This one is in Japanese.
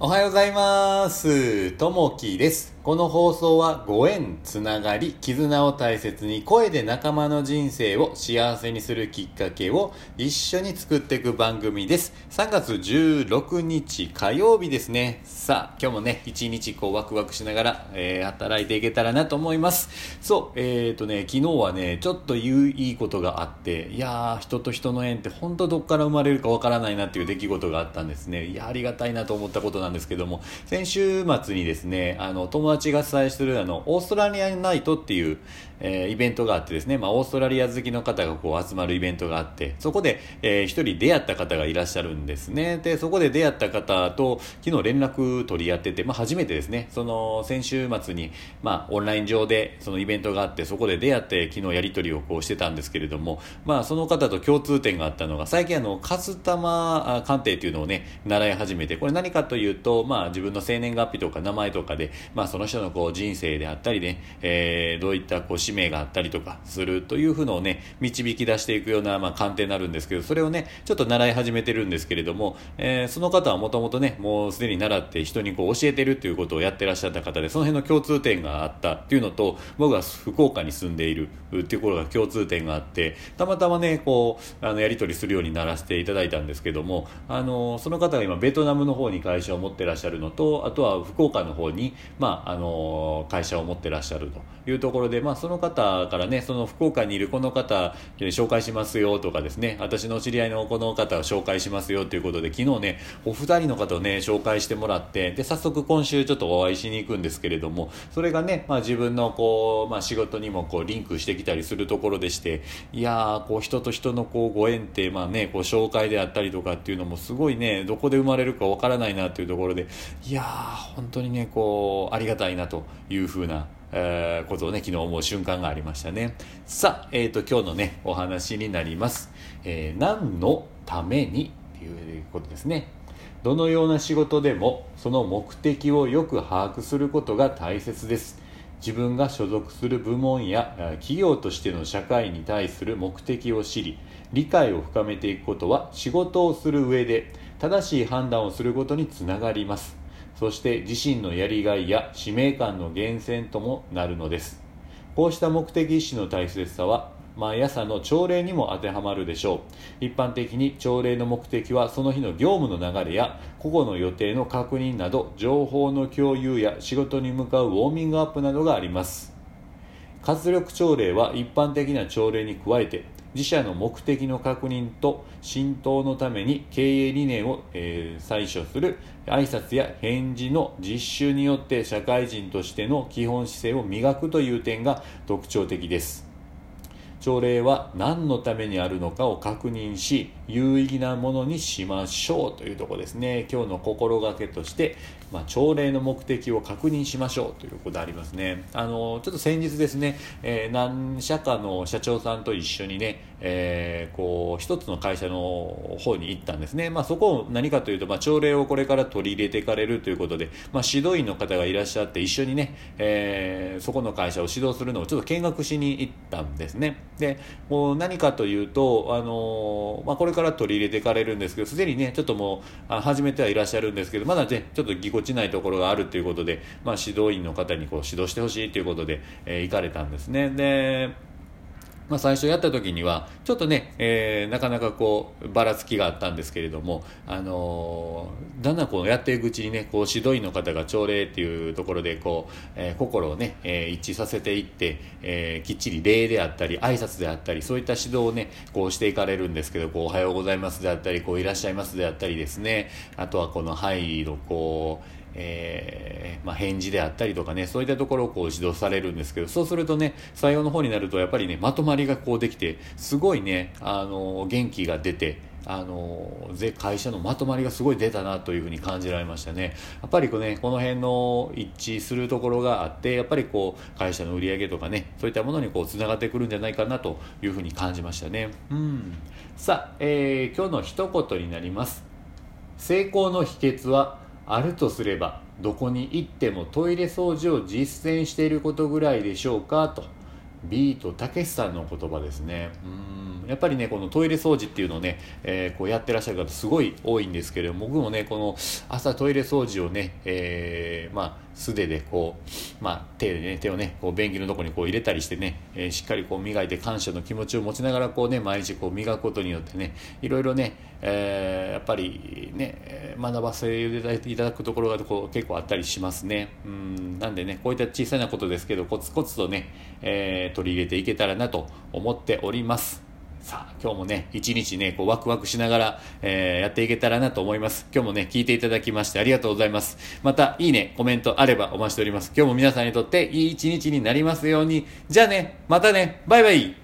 おはようございます。ともきです。この放送はご縁、つながり、絆を大切に声で仲間の人生を幸せにするきっかけを一緒に作っていく番組です。3月16日火曜日ですね。さあ、今日もね、一日こうワクワクしながら、えー働いていけたらなと思います。そう、えーとね、昨日はね、ちょっと言ういいことがあって、いやー、人と人の縁って本当どっから生まれるかわからないなっていう出来事があったんですね。いや、ありがたいなと思ったことなんですけども、先週末にですね、あの、友達が主催するあの、オーストラリアナイトっていう、えーイベントがあってですね、まあ、オーストラリア好きの方がこう集まるイベントがあって、そこで、えー一人出会った方がいらっしゃるんですね。で、そこで出会った方と昨日連絡取り合ってて、まあ、初めてですね、その先週末に、まあ、オンライン上でそのイベントがあって、そこで出会って昨日やり取りをこうしてたんですけれども、まあ、その方と共通点があったのが、最近あの、カスタマー鑑定っていうのをね、習い始めて、これ何かというと、まあ、自分の生年月日とか名前とかで、まあ、その人のこう人生であったりね、えーどういったこう使命があったりとかするというふうのをね、導き出していくような、まあ、鑑定になるんですけど、それをね、ちょっと習い始めてるんですけれども、えーその方はもともとね、もうすでに習って人にこう教えてるっていうことをやってらっしゃった方で、その辺の共通点があったっていうのと、僕が福岡に住んでいるっていうところが共通点があって、たまたまね、こう、あの、やり取りするようにならせていただいたんですけども、あの、その方が今、ベトナムの方に会社を持ってらっしゃるのと、あとは福岡の方に、まあ、あの、会社を持ってらっしゃるというところで、まあ、その方からね、その福岡にいるこの方、え紹介しますよとかですね、私の知り合いのこの方を紹介しますよということで、昨日ね、お二人の方をね、紹介してもらって、で、早速今週ちょっとお会いしに行くんですけれども、それがね、まあ自分のこう、まあ仕事にもこうリンクしてきたりするところでして、いやー、こう人と人のこうご縁って、まあね、こう紹介であったりとかっていうのもすごいね、どこで生まれるかわからないなっていうところで、いやー、本当にね、こう、ありがたいたいなというふうな、えーことをね、昨日思う瞬間がありましたね。さあ、えっ、と、今日のね、お話になります。えー何のためにっていうことですね。どのような仕事でも、その目的をよく把握することが大切です。自分が所属する部門や企業としての社会に対する目的を知り、理解を深めていくことは仕事をする上で正しい判断をすることにつながります。そして自身のやりがいや使命感の源泉ともなるのです。こうした目的意識の大切さは毎朝の朝礼にも当てはまるでしょう。一般的に朝礼の目的はその日の業務の流れや個々の予定の確認など情報の共有や仕事に向かうウォーミングアップなどがあります。活力朝礼は一般的な朝礼に加えて自社の目的の確認と浸透のために経営理念を、えー採取する挨拶や返事の実習によって社会人としての基本姿勢を磨くという点が特徴的です。朝礼は何のためにあるのかを確認し有意義なものにしましょうというとこですね。今日の心がけとして、まあ、朝礼の目的を確認しましょうということでありますね。あのちょっと先日ですね、えー何社かの社長さんと一緒にね、えーこう一つの会社の方に行ったんですね、まあ、そこを何かというと、まあ、朝礼をこれから取り入れていかれるということで、ま、指導員の方がいらっしゃって一緒にね、えーそこの会社を指導するのをちょっと見学しに行ったんですね。でもう何かというと、あのまあ、これから取り入れていかれるんですけどすでにねちょっともうあ始めてはいらっしゃるんですけどまだねちょっとぎこちないところがあるということで、まあ、指導員の方にこう指導してほしいということで、えー行かれたんですね。でまあ、最初やった時にはちょっとね、えーなかなかこうばらつきがあったんですけれども、あのーだんだんこうやっていくうちにねこう指導員の方が朝礼っていうところでこう、えー心をね、えー一致させていって、えーきっちり礼であったり挨拶であったりそういった指導をねこうしていかれるんですけどこうおはようございますであったりこういらっしゃいますであったりですね。あとはこの「はい」のこうえーまあ、返事であったりとかねそういったところをこう指導されるんですけどそうするとね採用の方になるとやっぱりねまとまりがこうできてすごいねあの元気が出てあの会社のまとまりがすごい出たなというふうに感じられましたね。やっぱりこ、ね、この辺の一致するところがあってやっぱりこう会社の売り上げとかねそういったものにこうつながってくるんじゃないかなというふうに感じましたね。うん。さあ、えー今日の一言になります。成功の秘訣はあるとすればどこに行ってもトイレ掃除を実践していることぐらいでしょうかと。ビートたけしさんの言葉ですね。うん。やっぱりねこのトイレ掃除っていうのをね、えー、こうやってらっしゃる方すごい多いんですけれども僕もねこの朝トイレ掃除をね、えー、まあ素手でこう、まあ、手でね手をねこう便器のとこにこう入れたりしてね、えー、しっかりこう磨いて感謝の気持ちを持ちながらこうね毎日こう磨くことによってねいろいろね、えー、やっぱりね学ばせていただくところがこう結構あったりしますね。うん。なんでねこういった小さなことですけどコツコツとね、えー、取り入れていけたらなと思っております。さあ、今日もね、一日ね、こうワクワクしながら、えー、やっていけたらなと思います。今日もね、聞いていただきましてありがとうございます。また、いいね、コメントあればお待ちしております。今日も皆さんにとっていい一日になりますように。じゃあね、またね、バイバイ